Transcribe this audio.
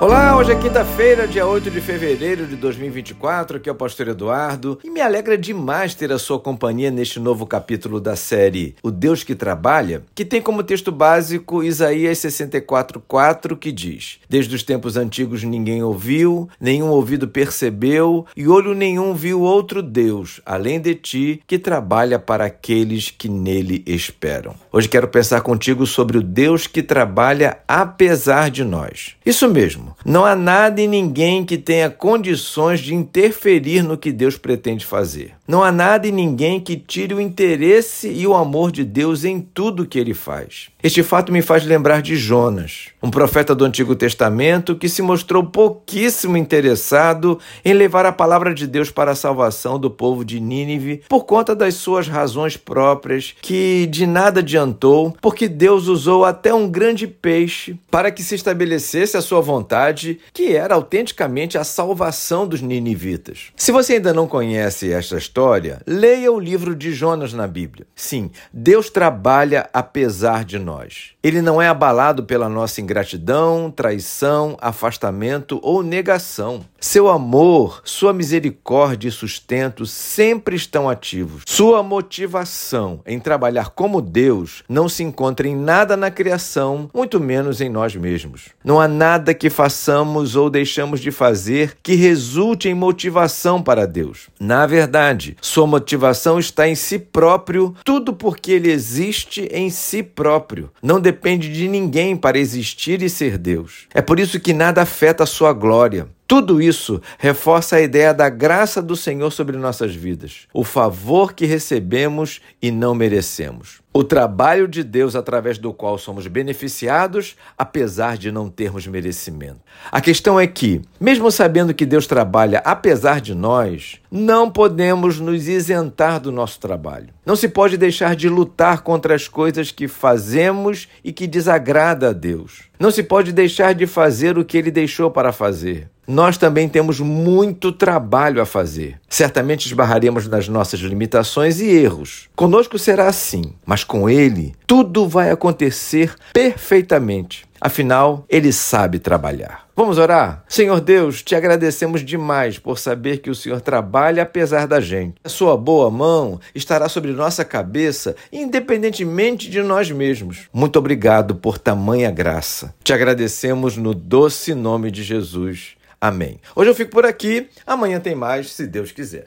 Olá, hoje é quinta-feira, dia 8 de fevereiro de 2024. Aqui é o Pastor Eduardo e me alegra demais ter a sua companhia neste novo capítulo da série O Deus que Trabalha, que tem como texto básico Isaías 64:4, que diz: Desde os tempos antigos ninguém ouviu, nenhum ouvido percebeu e olho nenhum viu outro Deus além de ti que trabalha para aqueles que nele esperam. Hoje quero pensar contigo sobre o Deus que trabalha apesar de nós. Isso mesmo. Não há nada e ninguém que tenha condições de interferir no que Deus pretende fazer. Não há nada e ninguém que tire o interesse e o amor de Deus em tudo que ele faz. Este fato me faz lembrar de Jonas, um profeta do Antigo Testamento que se mostrou pouquíssimo interessado em levar a palavra de Deus para a salvação do povo de Nínive por conta das suas razões próprias, que de nada adiantou, porque Deus usou até um grande peixe para que se estabelecesse a sua vontade, que era autenticamente a salvação dos ninivitas. Se você ainda não conhece esta história, leia o livro de Jonas na Bíblia. Sim, Deus trabalha apesar de nós. Ele não é abalado pela nossa ingratidão, traição, afastamento ou negação. Seu amor, sua misericórdia e sustento sempre estão ativos. Sua motivação em trabalhar como Deus não se encontra em nada na criação, muito menos em nós mesmos. Não há nada que façamos ou deixamos de fazer que resulte em motivação para Deus. Na verdade, sua motivação está em si próprio, tudo porque ele existe em si próprio não depende de ninguém para existir e ser Deus. É por isso que nada afeta a sua glória. Tudo isso reforça a ideia da graça do Senhor sobre nossas vidas, o favor que recebemos e não merecemos. O trabalho de Deus através do qual somos beneficiados, apesar de não termos merecimento. A questão é que, mesmo sabendo que Deus trabalha apesar de nós, não podemos nos isentar do nosso trabalho. Não se pode deixar de lutar contra as coisas que fazemos e que desagrada a Deus. Não se pode deixar de fazer o que ele deixou para fazer nós também temos muito trabalho a fazer. Certamente esbarraremos nas nossas limitações e erros. Conosco será assim, mas com Ele tudo vai acontecer perfeitamente. Afinal, Ele sabe trabalhar. Vamos orar? Senhor Deus, te agradecemos demais por saber que o Senhor trabalha apesar da gente. A sua boa mão estará sobre nossa cabeça, independentemente de nós mesmos. Muito obrigado por tamanha graça. Te agradecemos no doce nome de Jesus. Amém. Hoje eu fico por aqui, amanhã tem mais, se Deus quiser.